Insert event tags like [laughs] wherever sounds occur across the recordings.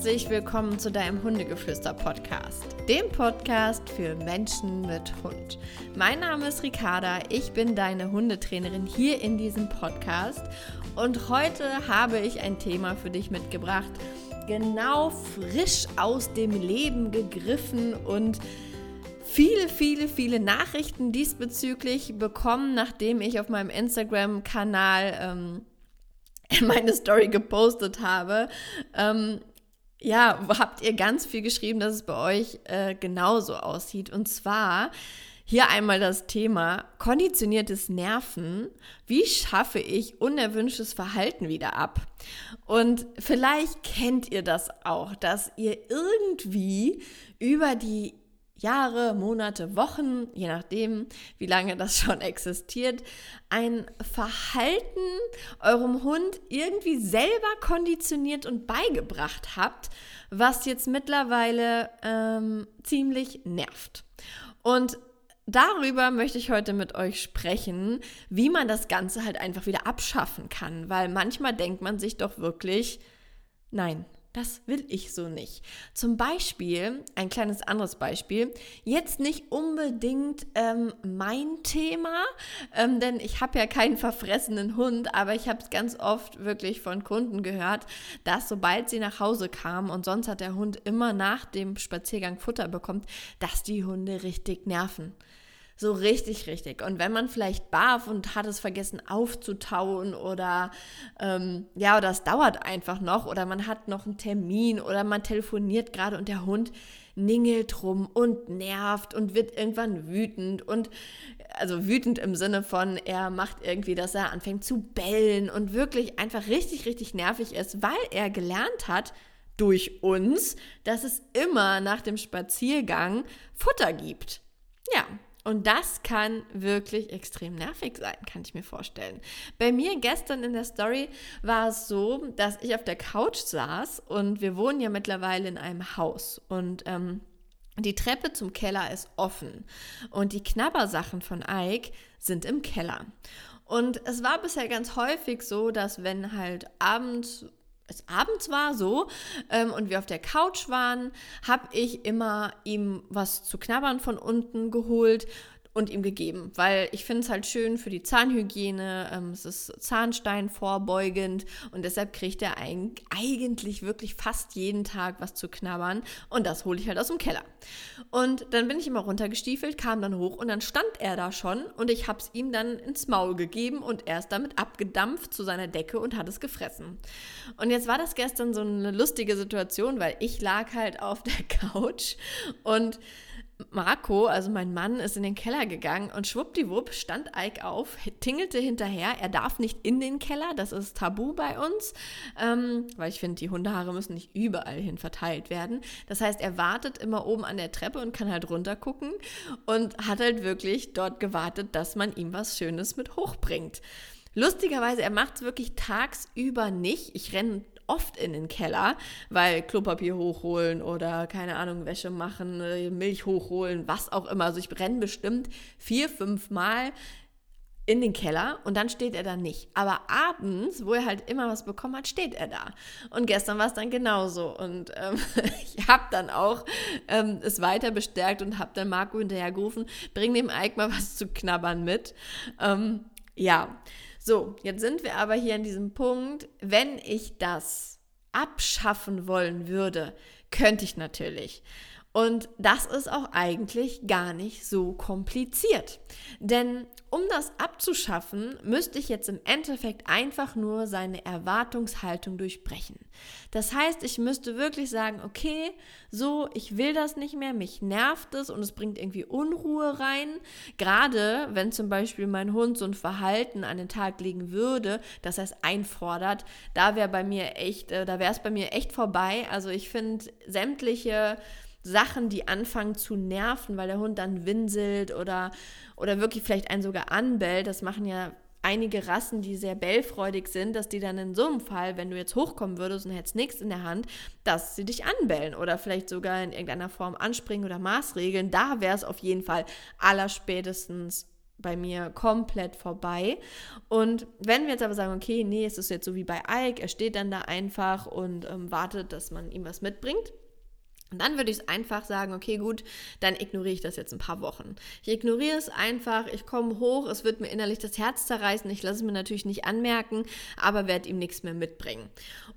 herzlich willkommen zu deinem Hundegeflüster-Podcast, dem Podcast für Menschen mit Hund. Mein Name ist Ricarda, ich bin deine Hundetrainerin hier in diesem Podcast und heute habe ich ein Thema für dich mitgebracht, genau frisch aus dem Leben gegriffen und viele, viele, viele Nachrichten diesbezüglich bekommen, nachdem ich auf meinem Instagram-Kanal ähm, [laughs] meine Story gepostet habe, ähm, ja, habt ihr ganz viel geschrieben, dass es bei euch äh, genauso aussieht. Und zwar hier einmal das Thema konditioniertes Nerven. Wie schaffe ich unerwünschtes Verhalten wieder ab? Und vielleicht kennt ihr das auch, dass ihr irgendwie über die Jahre, Monate, Wochen, je nachdem, wie lange das schon [laughs] existiert, ein Verhalten eurem Hund irgendwie selber konditioniert und beigebracht habt, was jetzt mittlerweile ähm, ziemlich nervt. Und darüber möchte ich heute mit euch sprechen, wie man das Ganze halt einfach wieder abschaffen kann, weil manchmal denkt man sich doch wirklich, nein, das will ich so nicht. Zum Beispiel, ein kleines anderes Beispiel, jetzt nicht unbedingt ähm, mein Thema, ähm, denn ich habe ja keinen verfressenen Hund, aber ich habe es ganz oft wirklich von Kunden gehört, dass sobald sie nach Hause kamen und sonst hat der Hund immer nach dem Spaziergang Futter bekommt, dass die Hunde richtig nerven. So richtig, richtig. Und wenn man vielleicht barf und hat es vergessen aufzutauen oder ähm, ja, oder es dauert einfach noch oder man hat noch einen Termin oder man telefoniert gerade und der Hund ningelt rum und nervt und wird irgendwann wütend und also wütend im Sinne von, er macht irgendwie, dass er anfängt zu bellen und wirklich einfach richtig, richtig nervig ist, weil er gelernt hat, durch uns, dass es immer nach dem Spaziergang Futter gibt. Ja, und das kann wirklich extrem nervig sein, kann ich mir vorstellen. Bei mir gestern in der Story war es so, dass ich auf der Couch saß und wir wohnen ja mittlerweile in einem Haus und ähm, die Treppe zum Keller ist offen und die Knabbersachen von Ike sind im Keller. Und es war bisher ganz häufig so, dass wenn halt abends es abends war so ähm, und wir auf der Couch waren, habe ich immer ihm was zu knabbern von unten geholt und ihm gegeben, weil ich finde es halt schön für die Zahnhygiene, ähm, es ist Zahnstein vorbeugend und deshalb kriegt er ein, eigentlich wirklich fast jeden Tag was zu knabbern und das hole ich halt aus dem Keller. Und dann bin ich immer runtergestiefelt, kam dann hoch und dann stand er da schon und ich habe es ihm dann ins Maul gegeben und er ist damit abgedampft zu seiner Decke und hat es gefressen. Und jetzt war das gestern so eine lustige Situation, weil ich lag halt auf der [laughs] Couch und Marco, also mein Mann, ist in den Keller gegangen und schwuppdiwupp stand Ike auf, tingelte hinterher. Er darf nicht in den Keller, das ist tabu bei uns, ähm, weil ich finde, die Hundehaare müssen nicht überall hin verteilt werden. Das heißt, er wartet immer oben an der Treppe und kann halt runter gucken und hat halt wirklich dort gewartet, dass man ihm was Schönes mit hochbringt. Lustigerweise, er macht es wirklich tagsüber nicht. Ich renne oft in den Keller, weil Klopapier hochholen oder keine Ahnung, Wäsche machen, äh, Milch hochholen, was auch immer. Also ich brenne bestimmt vier, fünf Mal in den Keller und dann steht er da nicht. Aber abends, wo er halt immer was bekommen hat, steht er da. Und gestern war es dann genauso. Und ähm, [laughs] ich habe dann auch ähm, es weiter bestärkt und habe dann Marco hinterher gerufen, bring dem Ike mal was zu knabbern mit. Ähm, ja, so, jetzt sind wir aber hier an diesem Punkt, wenn ich das abschaffen wollen würde, könnte ich natürlich. Und das ist auch eigentlich gar nicht so kompliziert. Denn um das abzuschaffen, müsste ich jetzt im Endeffekt einfach nur seine Erwartungshaltung durchbrechen. Das heißt, ich müsste wirklich sagen, okay, so, ich will das nicht mehr, mich nervt es und es bringt irgendwie Unruhe rein. Gerade wenn zum Beispiel mein Hund so ein Verhalten an den Tag legen würde, dass er es einfordert, da wäre bei mir echt, äh, da wäre es bei mir echt vorbei. Also ich finde sämtliche Sachen, die anfangen zu nerven, weil der Hund dann winselt oder, oder wirklich vielleicht einen sogar anbellt. Das machen ja einige Rassen, die sehr bellfreudig sind, dass die dann in so einem Fall, wenn du jetzt hochkommen würdest und hättest nichts in der Hand, dass sie dich anbellen oder vielleicht sogar in irgendeiner Form anspringen oder maßregeln. Da wäre es auf jeden Fall allerspätestens bei mir komplett vorbei. Und wenn wir jetzt aber sagen, okay, nee, es ist jetzt so wie bei Ike, er steht dann da einfach und ähm, wartet, dass man ihm was mitbringt. Und dann würde ich es einfach sagen, okay, gut, dann ignoriere ich das jetzt ein paar Wochen. Ich ignoriere es einfach, ich komme hoch, es wird mir innerlich das Herz zerreißen, ich lasse es mir natürlich nicht anmerken, aber werde ihm nichts mehr mitbringen.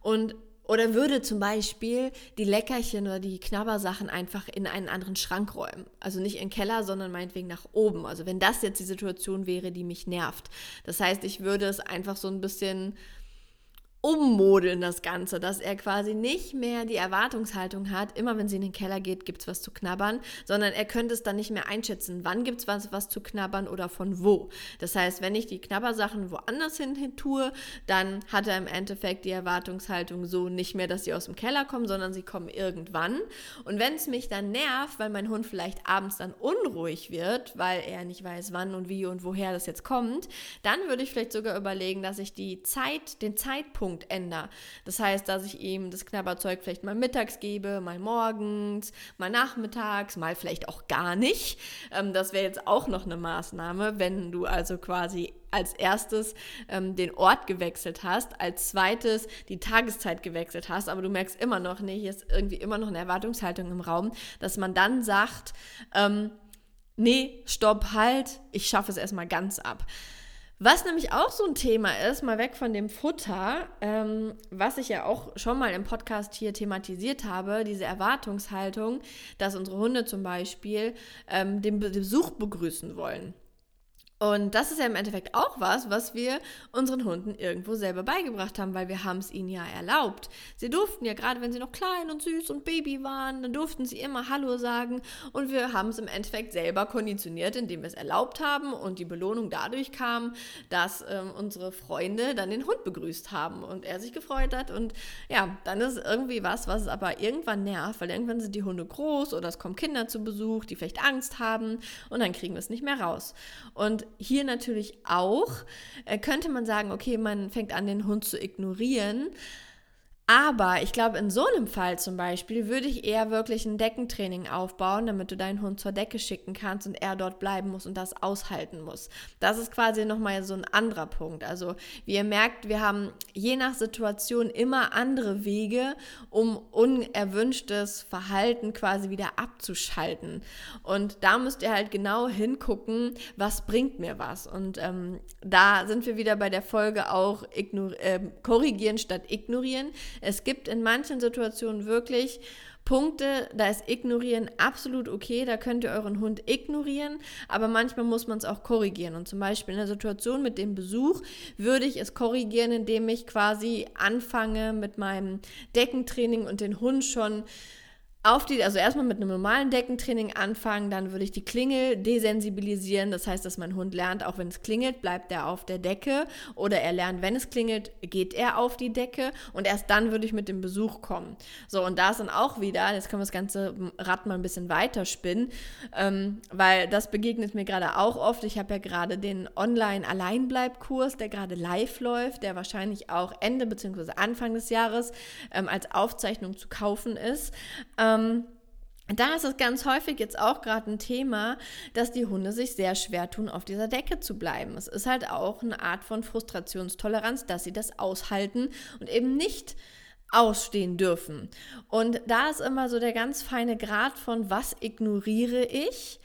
Und oder würde zum Beispiel die Leckerchen oder die Knabbersachen einfach in einen anderen Schrank räumen. Also nicht in den Keller, sondern meinetwegen nach oben. Also wenn das jetzt die Situation wäre, die mich nervt. Das heißt, ich würde es einfach so ein bisschen ummodeln das Ganze, dass er quasi nicht mehr die Erwartungshaltung hat, immer wenn sie in den Keller geht, gibt es was zu knabbern, sondern er könnte es dann nicht mehr einschätzen, wann gibt es was, was zu knabbern oder von wo. Das heißt, wenn ich die Knabbersachen woanders hin, hin tue, dann hat er im Endeffekt die Erwartungshaltung so nicht mehr, dass sie aus dem Keller kommen, sondern sie kommen irgendwann. Und wenn es mich dann nervt, weil mein Hund vielleicht abends dann unruhig wird, weil er nicht weiß, wann und wie und woher das jetzt kommt, dann würde ich vielleicht sogar überlegen, dass ich die Zeit, den Zeitpunkt Zeitpunkt ändere. Das heißt, dass ich ihm das Knabberzeug vielleicht mal mittags gebe, mal morgens, mal nachmittags, mal vielleicht auch gar nicht. Ähm, das wäre jetzt auch noch eine Maßnahme, wenn du also quasi als erstes ähm, den Ort gewechselt hast, als zweites die Tageszeit gewechselt hast, aber du merkst immer noch, nee, hier ist irgendwie immer noch eine Erwartungshaltung im Raum, dass man dann sagt, ähm, nee, stopp, halt, ich schaffe es erstmal ganz ab. Was nämlich auch so ein Thema ist, mal weg von dem Futter, ähm, was ich ja auch schon mal im Podcast hier thematisiert habe, diese Erwartungshaltung, dass unsere Hunde zum Beispiel ähm, den Besuch begrüßen wollen. Und das ist ja im Endeffekt auch was, was wir unseren Hunden irgendwo selber beigebracht haben, weil wir haben es ihnen ja erlaubt. Sie durften ja gerade, wenn sie noch klein und süß und Baby waren, dann durften sie immer Hallo sagen und wir haben es im Endeffekt selber konditioniert, indem wir es erlaubt haben und die Belohnung dadurch kam, dass ähm, unsere Freunde dann den Hund begrüßt haben und er sich gefreut hat und ja, dann ist irgendwie was, was es aber irgendwann nervt, weil irgendwann sind die Hunde groß oder es kommen Kinder zu Besuch, die vielleicht Angst haben und dann kriegen wir es nicht mehr raus. Und hier natürlich auch, äh, könnte man sagen, okay, man fängt an, den Hund zu ignorieren. Aber ich glaube, in so einem Fall zum Beispiel würde ich eher wirklich ein Deckentraining aufbauen, damit du deinen Hund zur Decke schicken kannst und er dort bleiben muss und das aushalten muss. Das ist quasi nochmal so ein anderer Punkt. Also, wie ihr merkt, wir haben je nach Situation immer andere Wege, um unerwünschtes Verhalten quasi wieder abzuschalten. Und da müsst ihr halt genau hingucken, was bringt mir was. Und ähm, da sind wir wieder bei der Folge auch äh, korrigieren statt ignorieren es gibt in manchen Situationen wirklich Punkte, da ist Ignorieren absolut okay, da könnt ihr euren Hund ignorieren, aber manchmal muss man es auch korrigieren. Und zum Beispiel in der Situation mit dem Besuch würde ich es korrigieren, indem ich quasi anfange mit meinem Deckentraining und den Hund schon auf die, also erstmal mit einem normalen Deckentraining anfangen, dann würde ich die Klingel desensibilisieren. Das heißt, dass mein Hund lernt, auch wenn es klingelt, bleibt er auf der Decke. Oder er lernt, wenn es klingelt, geht er auf die Decke. Und erst dann würde ich mit dem Besuch kommen. So, und da ist dann auch wieder, jetzt können wir das ganze Rad mal ein bisschen weiterspinnen, ähm, weil das begegnet mir gerade auch oft. Ich habe ja gerade den Online-Alleinbleib-Kurs, der gerade live läuft, der wahrscheinlich auch Ende bzw. Anfang des Jahres ähm, als Aufzeichnung zu kaufen ist. Ähm, ähm, da ist es ganz häufig jetzt auch gerade ein Thema, dass die Hunde sich sehr schwer tun, auf dieser Decke zu bleiben. Es ist halt auch eine Art von Frustrationstoleranz, dass sie das aushalten und eben nicht ausstehen dürfen. Und da ist immer so der ganz feine Grad von, was ignoriere ich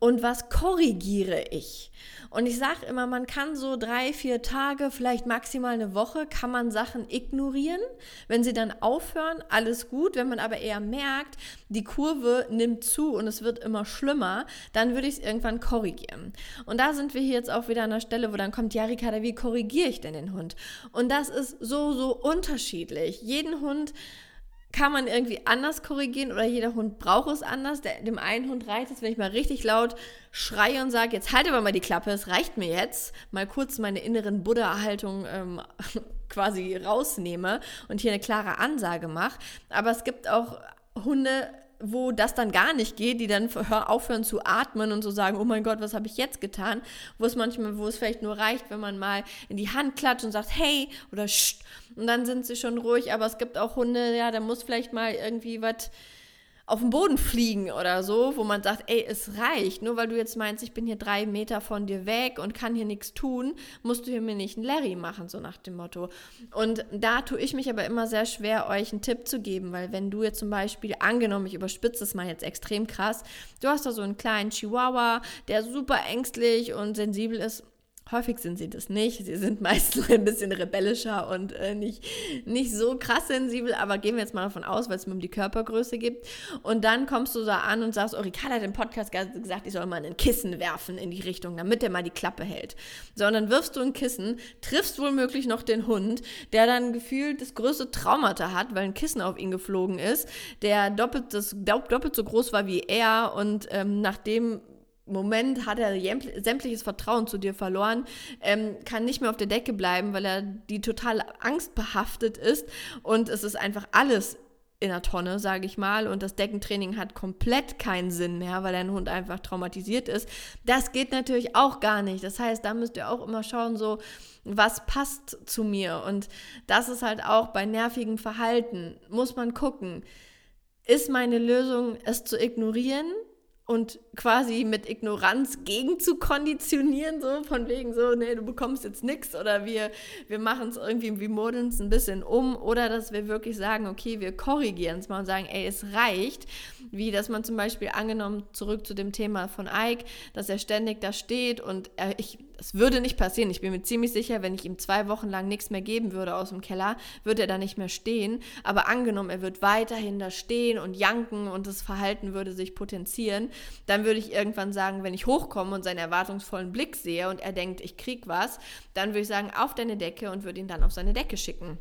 und was korrigiere ich. Und ich sage immer, man kann so drei, vier Tage, vielleicht maximal eine Woche, kann man Sachen ignorieren. Wenn sie dann aufhören, alles gut. Wenn man aber eher merkt, die Kurve nimmt zu und es wird immer schlimmer, dann würde ich es irgendwann korrigieren. Und da sind wir hier jetzt auch wieder an der Stelle, wo dann kommt, ja, Ricarda, wie korrigiere ich denn den Hund? Und das ist so, so unterschiedlich. Jeden Hund kann man irgendwie anders korrigieren oder jeder Hund braucht es anders. Der, dem einen Hund reicht es, wenn ich mal richtig laut schreie und sage, jetzt halt aber mal die Klappe, es reicht mir jetzt, mal kurz meine inneren Buddha-Haltung ähm, [laughs] quasi rausnehme und hier eine klare Ansage mache. Aber es gibt auch Hunde, wo das dann gar nicht geht, die dann aufhören zu atmen und so sagen, oh mein Gott, was habe ich jetzt getan? Wo es manchmal, wo es vielleicht nur reicht, wenn man mal in die Hand klatscht und sagt, hey oder Scht, und dann sind sie schon ruhig. Aber es gibt auch Hunde, ja, da muss vielleicht mal irgendwie was auf den Boden fliegen oder so, wo man sagt, ey, es reicht. Nur weil du jetzt meinst, ich bin hier drei Meter von dir weg und kann hier nichts tun, musst du hier mir nicht einen Larry machen, so nach dem Motto. Und da tue ich mich aber immer sehr schwer, euch einen Tipp zu geben, weil wenn du jetzt zum Beispiel, angenommen, ich überspitze es mal jetzt extrem krass, du hast da so einen kleinen Chihuahua, der super ängstlich und sensibel ist, Häufig sind sie das nicht. Sie sind [laughs] meistens ein bisschen rebellischer und äh, nicht, nicht so krass sensibel, aber gehen wir jetzt mal davon aus, weil es mir um die Körpergröße geht. Und dann kommst du da an und sagst, oh, Ricardo hat im Podcast gesagt, ich soll mal ein Kissen werfen in die Richtung, damit der mal die Klappe hält. So, und dann wirfst du ein Kissen, triffst womöglich noch den Hund, der dann gefühlt das größte Traumata hat, weil ein Kissen auf ihn geflogen ist, der doppelt, das, doppelt so groß war wie er und ähm, nachdem Moment hat er sämtliches Vertrauen zu dir verloren, ähm, kann nicht mehr auf der Decke bleiben, weil er die total angstbehaftet ist und es ist einfach alles in der Tonne, sage ich mal, und das Deckentraining hat komplett keinen Sinn mehr, weil dein Hund einfach traumatisiert ist. Das geht natürlich auch gar nicht. Das heißt, da müsst ihr auch immer schauen, so, was passt zu mir. Und das ist halt auch bei nervigem Verhalten, muss man gucken. Ist meine Lösung, es zu ignorieren? Und quasi mit Ignoranz gegen zu konditionieren, so von wegen so, nee, du bekommst jetzt nichts oder wir, wir machen es irgendwie, wir modeln es ein bisschen um oder dass wir wirklich sagen, okay, wir korrigieren es mal und sagen, ey, es reicht, wie dass man zum Beispiel angenommen, zurück zu dem Thema von Ike, dass er ständig da steht und er, ich, es würde nicht passieren. Ich bin mir ziemlich sicher, wenn ich ihm zwei Wochen lang nichts mehr geben würde aus dem Keller, würde er da nicht mehr stehen. Aber angenommen, er wird weiterhin da stehen und janken und das Verhalten würde sich potenzieren, dann würde ich irgendwann sagen, wenn ich hochkomme und seinen erwartungsvollen Blick sehe und er denkt, ich krieg was, dann würde ich sagen, auf deine Decke und würde ihn dann auf seine Decke schicken.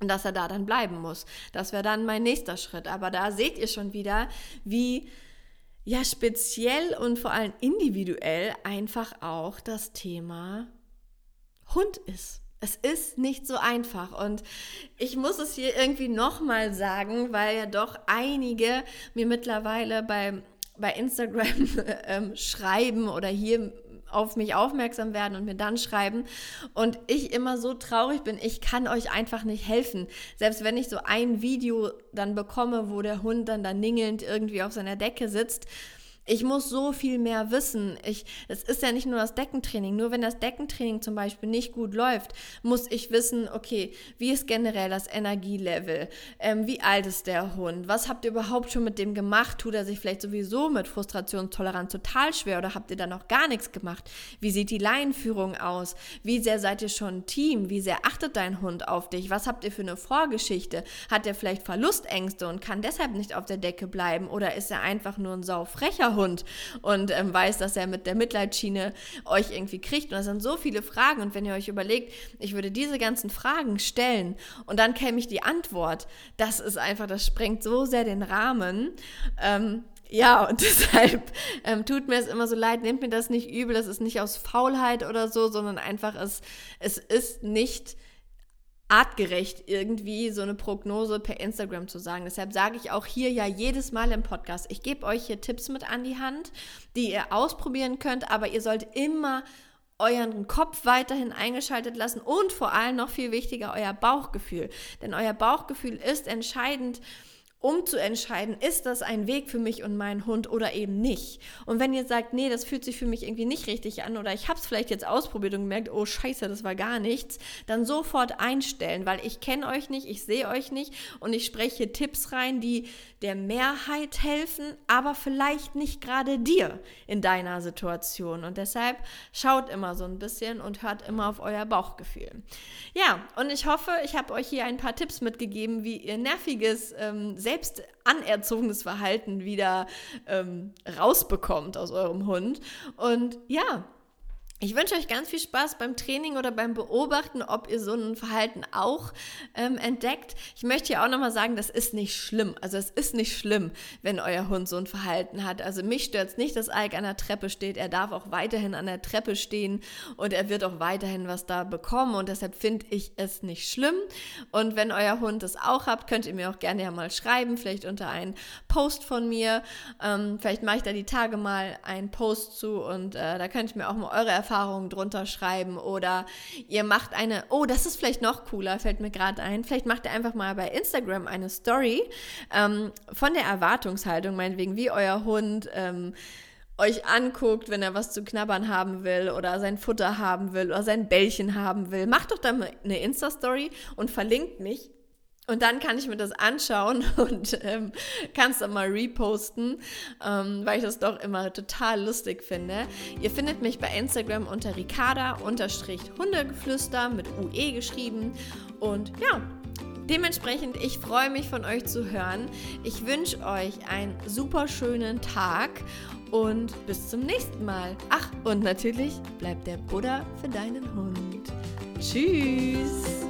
Und dass er da dann bleiben muss. Das wäre dann mein nächster Schritt. Aber da seht ihr schon wieder, wie ja speziell und vor allem individuell einfach auch das Thema Hund ist. Es ist nicht so einfach und ich muss es hier irgendwie nochmal sagen, weil ja doch einige mir mittlerweile bei, bei Instagram [laughs] ähm, schreiben oder hier auf mich aufmerksam werden und mir dann schreiben und ich immer so traurig bin, ich kann euch einfach nicht helfen. Selbst wenn ich so ein Video dann bekomme, wo der Hund dann da ningelnd irgendwie auf seiner Decke sitzt, ich muss so viel mehr wissen. Ich, es ist ja nicht nur das Deckentraining. Nur wenn das Deckentraining zum Beispiel nicht gut läuft, muss ich wissen, okay, wie ist generell das Energielevel? Ähm, wie alt ist der Hund? Was habt ihr überhaupt schon mit dem gemacht? Tut er sich vielleicht sowieso mit Frustrationstoleranz total schwer oder habt ihr da noch gar nichts gemacht? Wie sieht die Laienführung aus? Wie sehr seid ihr schon ein Team? Wie sehr achtet dein Hund auf dich? Was habt ihr für eine Vorgeschichte? Hat er vielleicht Verlustängste und kann deshalb nicht auf der Decke bleiben? Oder ist er einfach nur ein saufrecher Hund und ähm, weiß, dass er mit der Mitleidsschiene euch irgendwie kriegt. Und das sind so viele Fragen. Und wenn ihr euch überlegt, ich würde diese ganzen Fragen stellen und dann käme ich die Antwort, das ist einfach, das sprengt so sehr den Rahmen. Ähm, ja, [laughs] und deshalb ähm, tut mir es immer so leid, nehmt mir das nicht übel, das ist nicht aus Faulheit oder so, sondern einfach, es, es ist nicht artgerecht irgendwie so eine Prognose per Instagram zu sagen. Deshalb sage ich auch hier ja jedes Mal im Podcast, ich gebe euch hier Tipps mit an die Hand, die ihr ausprobieren könnt, aber ihr sollt immer euren Kopf weiterhin eingeschaltet lassen und vor allem noch viel wichtiger euer Bauchgefühl. Denn euer Bauchgefühl ist entscheidend um zu entscheiden, ist das ein Weg für mich und meinen Hund oder eben nicht. Und wenn ihr sagt, nee, das fühlt sich für mich irgendwie nicht richtig an oder ich habe es vielleicht jetzt ausprobiert und gemerkt, oh scheiße, das war gar nichts, dann sofort einstellen, weil ich kenne euch nicht, ich sehe euch nicht und ich spreche Tipps rein, die der Mehrheit helfen, aber vielleicht nicht gerade dir in deiner Situation. Und deshalb schaut immer so ein bisschen und hört immer auf euer Bauchgefühl. Ja, und ich hoffe, ich habe euch hier ein paar Tipps mitgegeben, wie ihr nerviges ähm, anerzogenes Verhalten wieder ähm, rausbekommt aus eurem Hund. Und ja, ich wünsche euch ganz viel Spaß beim Training oder beim Beobachten, ob ihr so ein Verhalten auch ähm, entdeckt. Ich möchte hier auch nochmal sagen, das ist nicht schlimm. Also es ist nicht schlimm, wenn euer Hund so ein Verhalten hat. Also mich stört es nicht, dass Ike an der Treppe steht. Er darf auch weiterhin an der Treppe stehen und er wird auch weiterhin was da bekommen und deshalb finde ich es nicht schlimm. Und wenn euer Hund es auch habt, könnt ihr mir auch gerne ja mal schreiben, vielleicht unter einen Post von mir. Ähm, vielleicht mache ich da die Tage mal einen Post zu und äh, da könnt ihr mir auch mal eure Erfahrungen Hundeerfahrungen drunter schreiben oder ihr macht eine, oh, das ist vielleicht noch cooler, fällt mir gerade ein, vielleicht macht ihr einfach mal bei Instagram eine Story ähm, von der Erwartungshaltung, meinetwegen, wie euer Hund ähm, euch anguckt, wenn er was zu knabbern haben will oder sein Futter haben will oder sein Bällchen haben will. Macht doch dann eine Insta-Story und verlinkt mich und dann kann ich mir das anschauen [laughs] und ähm, kann es dann mal reposten, ähm, weil ich das doch immer total lustig finde. Ihr findet mich bei Instagram unter Ricarda-Hundegeflüster mit UE geschrieben. Und ja, dementsprechend, ich freue mich von euch zu hören. Ich wünsche euch einen super schönen Tag und bis zum nächsten Mal. Ach, und natürlich bleibt der Buddha für deinen Hund. Tschüss!